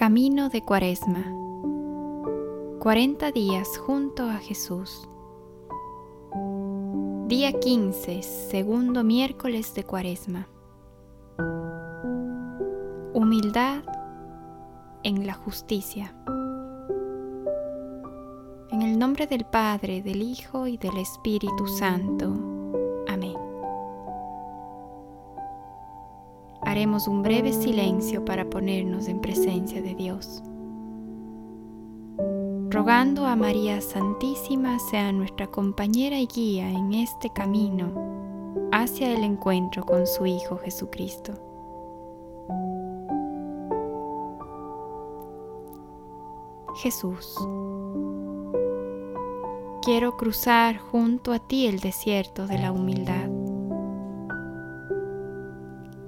Camino de Cuaresma. 40 días junto a Jesús. Día 15, segundo miércoles de Cuaresma. Humildad en la justicia. En el nombre del Padre, del Hijo y del Espíritu Santo. Haremos un breve silencio para ponernos en presencia de Dios. Rogando a María Santísima sea nuestra compañera y guía en este camino hacia el encuentro con su Hijo Jesucristo. Jesús, quiero cruzar junto a ti el desierto de la humildad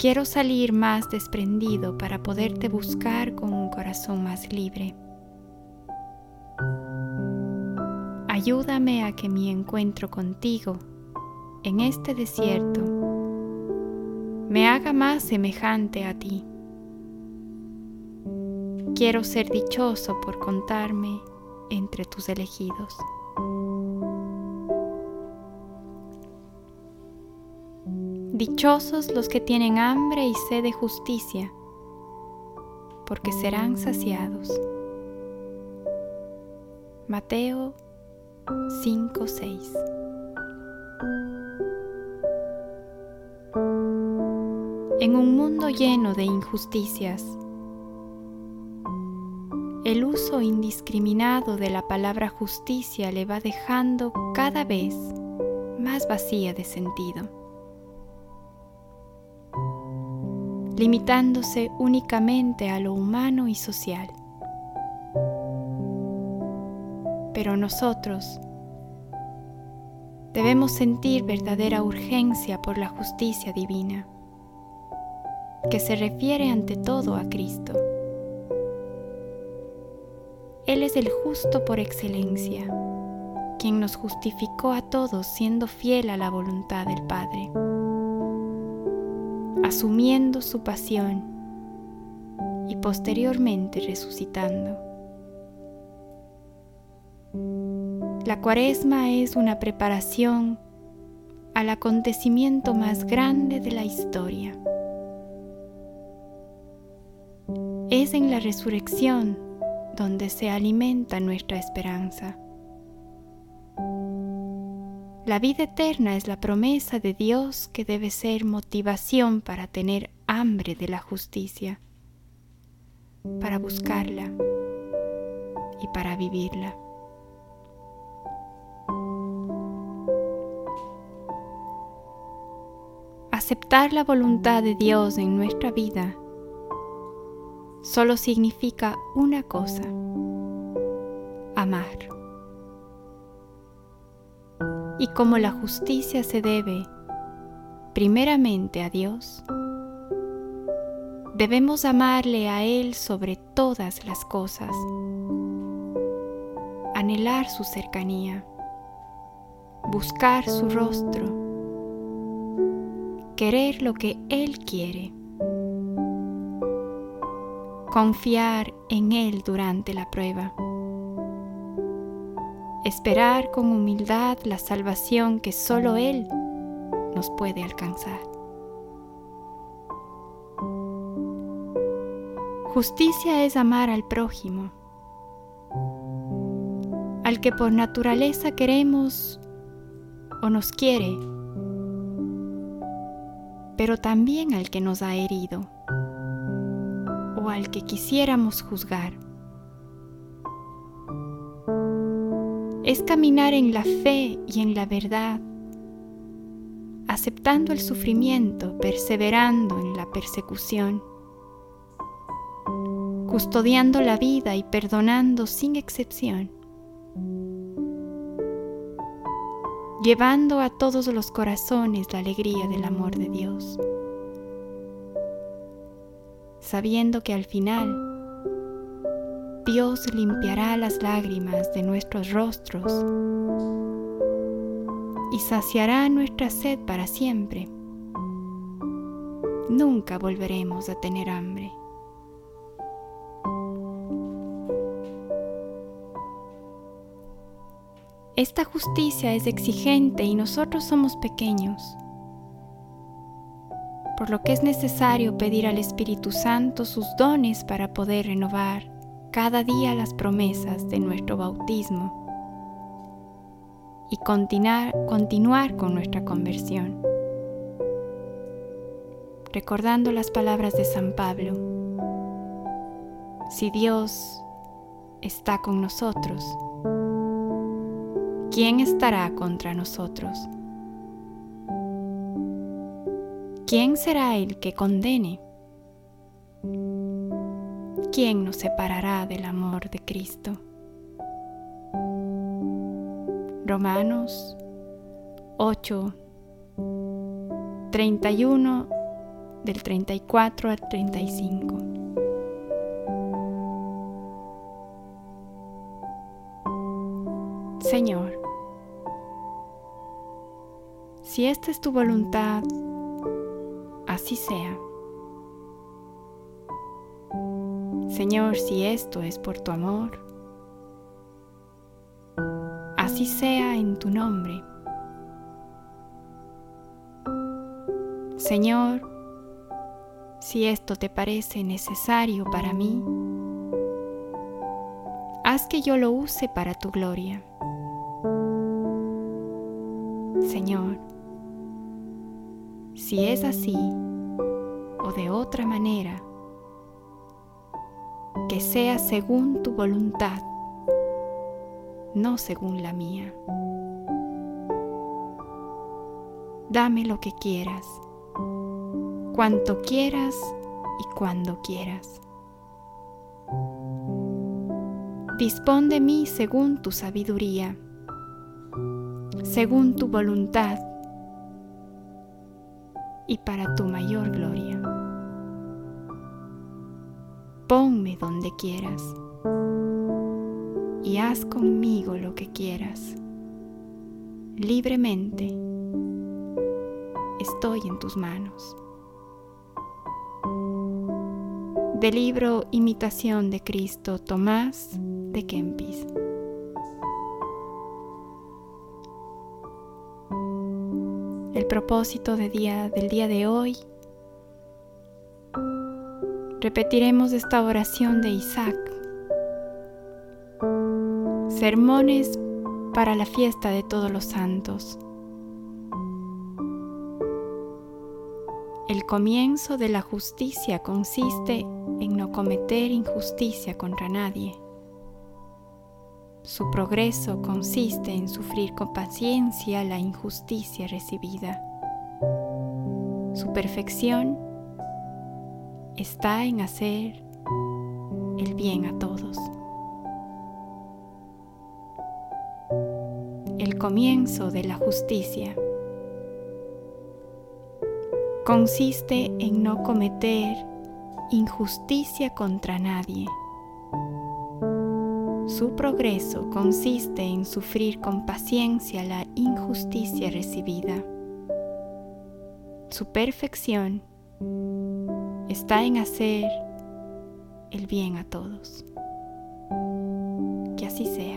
Quiero salir más desprendido para poderte buscar con un corazón más libre. Ayúdame a que mi encuentro contigo en este desierto me haga más semejante a ti. Quiero ser dichoso por contarme entre tus elegidos. Dichosos los que tienen hambre y sed de justicia, porque serán saciados. Mateo 5:6 En un mundo lleno de injusticias, el uso indiscriminado de la palabra justicia le va dejando cada vez más vacía de sentido. Limitándose únicamente a lo humano y social. Pero nosotros debemos sentir verdadera urgencia por la justicia divina, que se refiere ante todo a Cristo. Él es el justo por excelencia, quien nos justificó a todos siendo fiel a la voluntad del Padre asumiendo su pasión y posteriormente resucitando. La cuaresma es una preparación al acontecimiento más grande de la historia. Es en la resurrección donde se alimenta nuestra esperanza. La vida eterna es la promesa de Dios que debe ser motivación para tener hambre de la justicia, para buscarla y para vivirla. Aceptar la voluntad de Dios en nuestra vida solo significa una cosa, amar y como la justicia se debe primeramente a Dios, debemos amarle a Él sobre todas las cosas, anhelar su cercanía, buscar su rostro, querer lo que Él quiere, confiar en Él durante la prueba esperar con humildad la salvación que solo Él nos puede alcanzar. Justicia es amar al prójimo, al que por naturaleza queremos o nos quiere, pero también al que nos ha herido o al que quisiéramos juzgar. Es caminar en la fe y en la verdad, aceptando el sufrimiento, perseverando en la persecución, custodiando la vida y perdonando sin excepción, llevando a todos los corazones la alegría del amor de Dios, sabiendo que al final Dios limpiará las lágrimas de nuestros rostros y saciará nuestra sed para siempre. Nunca volveremos a tener hambre. Esta justicia es exigente y nosotros somos pequeños, por lo que es necesario pedir al Espíritu Santo sus dones para poder renovar cada día las promesas de nuestro bautismo y continuar, continuar con nuestra conversión. Recordando las palabras de San Pablo, si Dios está con nosotros, ¿quién estará contra nosotros? ¿Quién será el que condene? ¿Quién nos separará del amor de Cristo? Romanos 8, 31 del 34 al 35. Señor, si esta es tu voluntad, así sea. Señor, si esto es por tu amor, así sea en tu nombre. Señor, si esto te parece necesario para mí, haz que yo lo use para tu gloria. Señor, si es así o de otra manera, que sea según tu voluntad, no según la mía. Dame lo que quieras, cuanto quieras y cuando quieras. Dispón de mí según tu sabiduría según tu voluntad y para tu mayor gloria. Ponme donde quieras y haz conmigo lo que quieras. Libremente estoy en tus manos. Del libro Imitación de Cristo, Tomás de Kempis. el propósito del día de hoy, repetiremos esta oración de Isaac. Sermones para la fiesta de todos los santos. El comienzo de la justicia consiste en no cometer injusticia contra nadie. Su progreso consiste en sufrir con paciencia la injusticia recibida. Su perfección está en hacer el bien a todos. El comienzo de la justicia consiste en no cometer injusticia contra nadie su progreso consiste en sufrir con paciencia la injusticia recibida. Su perfección está en hacer el bien a todos. Que así sea.